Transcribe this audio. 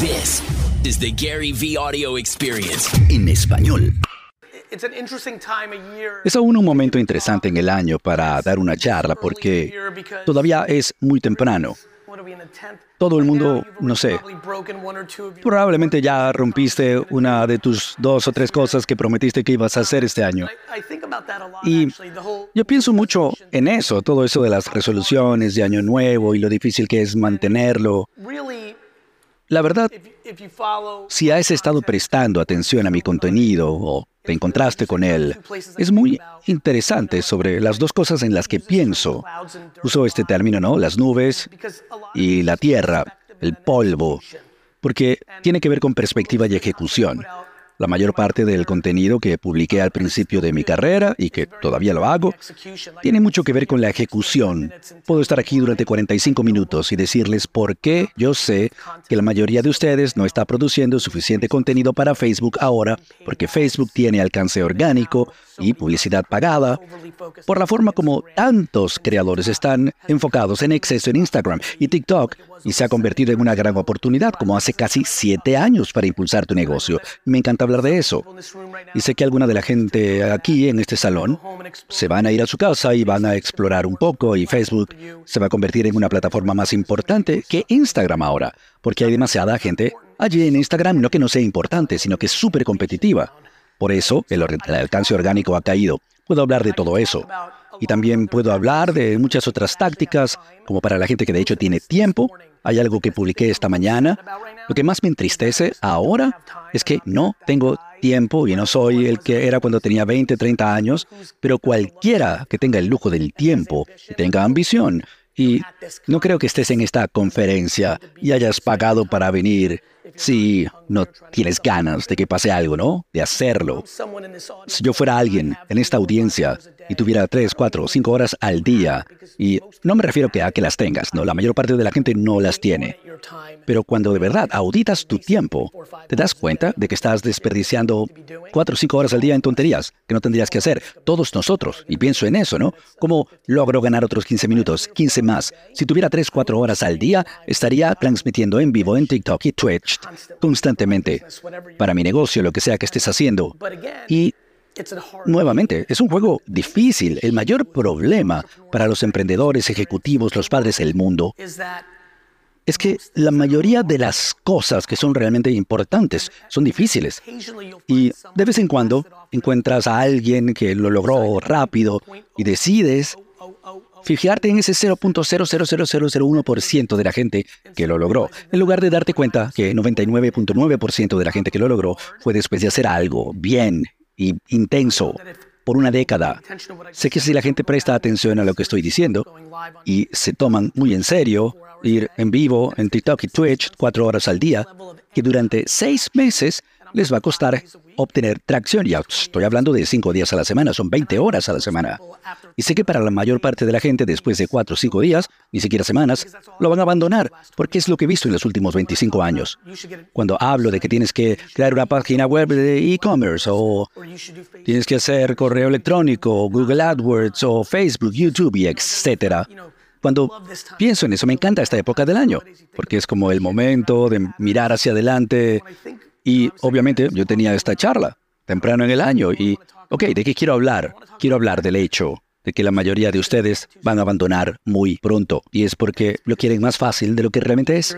This is the Gary V Audio Experience en español. Es aún un momento interesante en el año para dar una charla porque todavía es muy temprano. Todo el mundo, no sé, probablemente ya rompiste una de tus dos o tres cosas que prometiste que ibas a hacer este año. Y yo pienso mucho en eso, todo eso de las resoluciones de año nuevo y lo difícil que es mantenerlo. La verdad, si has estado prestando atención a mi contenido o te encontraste con él, es muy interesante sobre las dos cosas en las que pienso. Uso este término, ¿no? Las nubes y la tierra, el polvo, porque tiene que ver con perspectiva y ejecución. La mayor parte del contenido que publiqué al principio de mi carrera y que todavía lo hago, tiene mucho que ver con la ejecución. Puedo estar aquí durante 45 minutos y decirles por qué yo sé que la mayoría de ustedes no está produciendo suficiente contenido para Facebook ahora, porque Facebook tiene alcance orgánico y publicidad pagada, por la forma como tantos creadores están enfocados en exceso en Instagram y TikTok y se ha convertido en una gran oportunidad como hace casi siete años para impulsar tu negocio. Me encanta hablar de eso. Y sé que alguna de la gente aquí en este salón se van a ir a su casa y van a explorar un poco y Facebook se va a convertir en una plataforma más importante que Instagram ahora, porque hay demasiada gente allí en Instagram, no que no sea importante, sino que es súper competitiva. Por eso el, alcance orgánico ha caído. Puedo hablar de todo eso. Y también puedo hablar de muchas otras tácticas, como para la gente que de hecho tiene tiempo. Hay algo que publiqué esta mañana. Lo que más me entristece ahora es que no tengo tiempo y no soy el que era cuando tenía 20, 30 años, pero cualquiera que tenga el lujo del tiempo y tenga ambición, y no creo que estés en esta conferencia y hayas pagado para venir si no tienes ganas de que pase algo, ¿no? De hacerlo. Si yo fuera alguien en esta audiencia y tuviera tres, cuatro o cinco horas al día, y no me refiero a que las tengas, ¿no? La mayor parte de la gente no las tiene. Pero cuando de verdad auditas tu tiempo, te das cuenta de que estás desperdiciando cuatro o cinco horas al día en tonterías que no tendrías que hacer. Todos nosotros. Y pienso en eso, ¿no? ¿Cómo logro ganar otros 15 minutos, 15 más? Si tuviera tres, cuatro horas al día, estaría transmitiendo en vivo en TikTok y Twitch constantemente para mi negocio, lo que sea que estés haciendo. Y Nuevamente, es un juego difícil. El mayor problema para los emprendedores, ejecutivos, los padres del mundo es que la mayoría de las cosas que son realmente importantes son difíciles. Y de vez en cuando encuentras a alguien que lo logró rápido y decides fijarte en ese 0.00001% de la gente que lo logró, en lugar de darte cuenta que 99.9% de la gente que lo logró fue después de hacer algo bien y intenso por una década. Sé que si la gente presta atención a lo que estoy diciendo y se toman muy en serio ir en vivo en TikTok y Twitch cuatro horas al día, que durante seis meses les va a costar obtener tracción. Ya estoy hablando de cinco días a la semana, son 20 horas a la semana. Y sé que para la mayor parte de la gente, después de cuatro o cinco días, ni siquiera semanas, lo van a abandonar, porque es lo que he visto en los últimos 25 años. Cuando hablo de que tienes que crear una página web de e-commerce, o tienes que hacer correo electrónico, Google AdWords, o Facebook, YouTube, y etcétera. Cuando pienso en eso, me encanta esta época del año, porque es como el momento de mirar hacia adelante y obviamente yo tenía esta charla temprano en el año y, ok, ¿de qué quiero hablar? Quiero hablar del hecho de que la mayoría de ustedes van a abandonar muy pronto y es porque lo quieren más fácil de lo que realmente es.